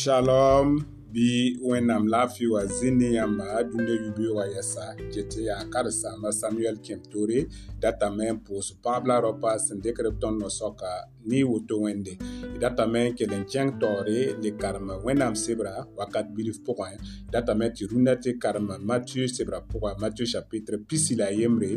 Shalom bi wẽnnaam laafɩ wa zĩ ne yãmba dũniyã yũ-beoogã yɛsa ket yaa karsa ma samuɛl kẽm tore idata mɛn pʋʋs pãabla ropa sẽn dekd b tõnd nosɔka ne y woto wẽnde y data me n kell n kẽng taoore le karem wẽnnaam sebra wakat bilf pʋgẽ y data me tɩ rũndã tɩ karem matieu sebra pʋga matieu chapitre pisi la a yembre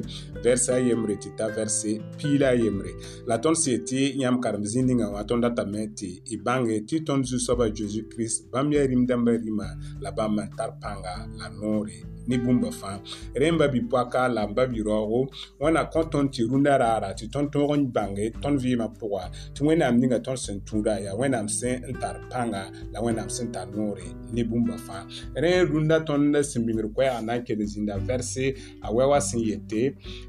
vɛrs a yembre tɩ t'a vɛrse pii la a yembre la tõnd sẽn yetɩ yãmb karem zĩ ningã wã tõnd data me tɩ y bãnge tɩ tõnd zu-soaba zeezi kirist bãmb yaa rĩm dãmbã rĩmã la bãmb n tar pãnga la noore ne bũmba fãa rẽ n ba bipoaka la n ba biraoogo wẽnna kõ tõnd tɩ rũndã raara tɩ tõnd tõog n bãnge tõnd vɩɩmã pʋga tɩ wẽnnaam ninga tõnd sẽn tũuda yaa wẽnnaam sẽn n tar pãnga la wẽnnaam sẽn tar noore ne bũmba fãa rẽ rũndã tõnd sẽn bĩngr koɛɛgã na n kell zĩnda vɛrse a wɛ wã sẽn yete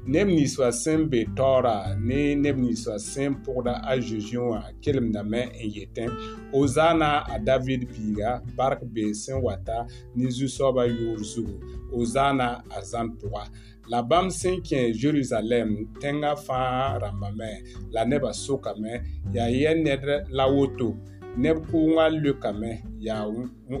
neb ninsã sẽn be taoora ne neb ninsã sẽn pʋgda a zeezi wã kelemdame n yetẽ ozana a david biiga bark be sẽn wata ne zu-soabã yʋʋr zugu Hosanna à zan poga laban sẽn kẽ jerusalɛm tẽngã fãa rãmbame la nebã sokame yaa yɛ ned la woto neb kʋʋngã lokame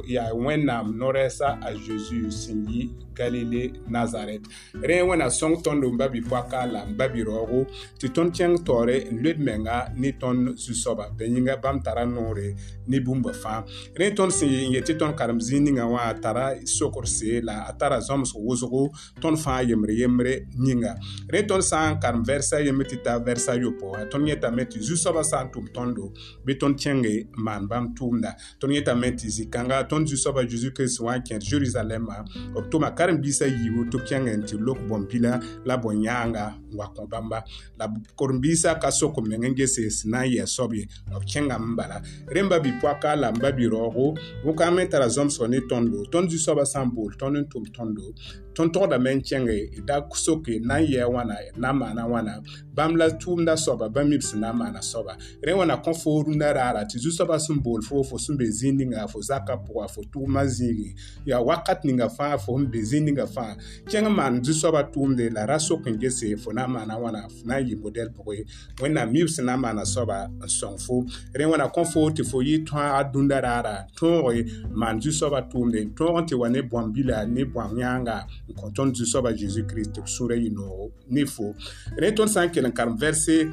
ya wẽnnaam norɛsa a zeezi sẽn yɩ galile nazaret rẽ wẽna sõng tõnd n babi poaka la n babi raoogo tɩ tõnd kẽng taoore n loed menga ne tõnd zu-soaba bɩ yĩnga bãmb tara noore ne bũmba fãa rẽ tõnd sẽn n yetɩ tõnd karem-zĩig ningã wã a tara sokrse la a tara zõms wʋsgo tõnd fãa yembre-yembre yĩnga rẽ tõnd sã n karem vɛrsa yembe tɩ taa vɛrsa yopo tõnd yẽtame tɩ zu-soabã sã n tʋm tõndo bɩ tõnd kẽnge maan bãmb tʋʋmda tõnd yẽtame amen tɩ zĩ-kãnga tõnd zu-soaba zeezi kirist wã n kẽer jerusalɛmã b tʋma karen-biisã yiibu tɩ b kẽngẽ tɩ lok bõn-pila la bõn-yãanga n wa kõ bãmba la koren-biisã ka sok meng n gese sẽn na n yɛɛ soab ye b kẽngame n bala rẽmba bipoaka la n ba biraoogo wʋkãame tara zõmsg ne tõndo tõnd zu-soabã sã n bool tõnd n tʋm tõndo tõnd togdame n kẽnge d da soke na n yɛɛ wãna d na n maana wãna bãmb la tʋʋmda soaba bãmb mib sẽn na n maana soaba rẽ wãna kõ foor rũndã raara tɩ zu-soabã sẽn bool foofo sẽn be zĩ-ning ninga a fo zakã pʋgã a fo tʋʋmã zĩige yaa wakat ninga fãa fo n be zĩ ninga fãa kẽng maan zu-soabã tʋʋmde la ra sok n gese fo na n maana wãna f na n yɩ modɛl pʋgẽ wẽnnaam mib sẽn na n maana soaba n sõng fo rẽ wãna kõ fo tɩ fo yɩ tõa a dũndã raara tõoge maan zu-soabã tʋʋmde n tõog tɩ wa ne bõamb bila ne bõamb yãanga n kõ tõnd zu-soabã zeezi kirist b sũurã yɩ noogo ne fo rẽ tõnd sã n kell n karem vɛrse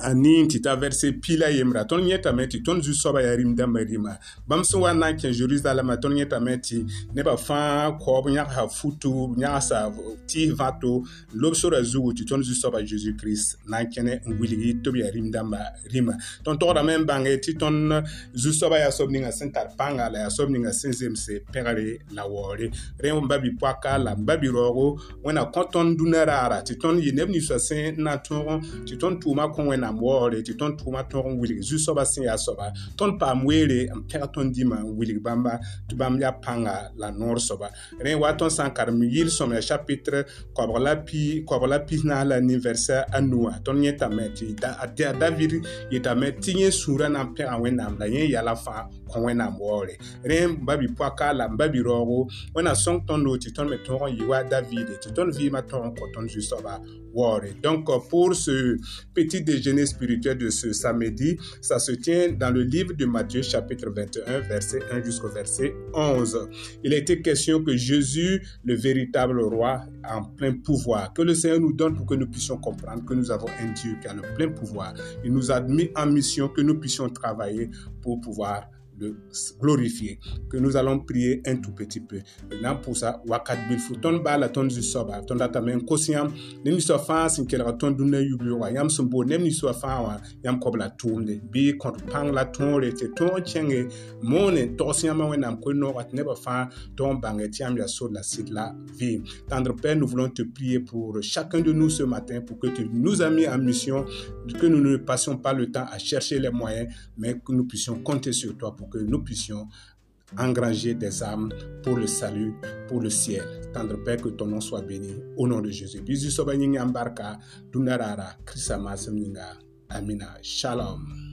a nin tɩ ta vɛrse pila yembra tõnd yẽtame tɩ tõnd zu-soaba yaa rĩm dãmbã rɩma bãmb sẽn wa n na n kẽ zerusalema tõnd yẽtame tɩ nebã fãa kaoob yãgsa futu yãgsa tɩɩs vãto lob-sorã zugu tɩ tõnd zu-soaba zeezi kirist na n kẽne n wilgi tɩ b yaa rĩm dãmbã rĩma tõnd togdame n bãnge tɩ tõnd zu-soaba yaa soab ninga sẽn tar pãnga la yaa soab ninga sẽn zemse pẽgre la waoore rẽ n ba bɩ-poaka la n ba bɩ-raoogo wẽna kõ tõnd dũnã raara tɩ tõnd yɩ neb ninsã sẽn na n tõog tɩ tõnd tʋʋmã kõ wẽna na moore tɩ ton tʋʋmã tõog wili wilg zu-soabã sẽn yaa soba ton paam weere n pẽg ton dĩmã n wilg bãmba tɩ panga la nor soba rẽ wa tõnd sã ya chapitre kobg la pi nous la pisnaas la niversɛ a nuã met yẽtame tɩ david yetame tɩ yẽ sũurã na n pẽga na la yẽ la fa kõ wẽnnaam waoore rẽ n babi poaka la n ba me ton david tɩ ton vie maton n kõ juste zu-soaba donc pour ce petit déjeuner spirituel de ce samedi, ça se tient dans le livre de Matthieu chapitre 21, verset 1 jusqu'au verset 11. Il était question que Jésus, le véritable roi, en plein pouvoir, que le Seigneur nous donne pour que nous puissions comprendre que nous avons un Dieu qui a le plein pouvoir. Il nous a mis en mission que nous puissions travailler pour pouvoir le glorifier, que nous allons prier un tout petit peu. Maintenant, pour ça, wakat bilfu, ton bala, ton du soba, ton datamen kosiam, nem niso fan sin kela ton dune wa, yam sumbo, nem niso fan wa, yam kobla tourne, bi contre pang la ton rete, ton tienge, mone, torsiam wenam, kwe no wat neba fan, ton bange, tiam ya so la sit la vie. Tendre Père, nous voulons te prier pour chacun de nous ce matin, pour que tu nous as en mission, que nous ne passions pas le temps à chercher les moyens, mais que nous puissions compter sur toi pour que nous puissions engranger des âmes pour le salut, pour le ciel. Tendre Père, que ton nom soit béni. Au nom de Jésus. dunarara, Amina. Shalom.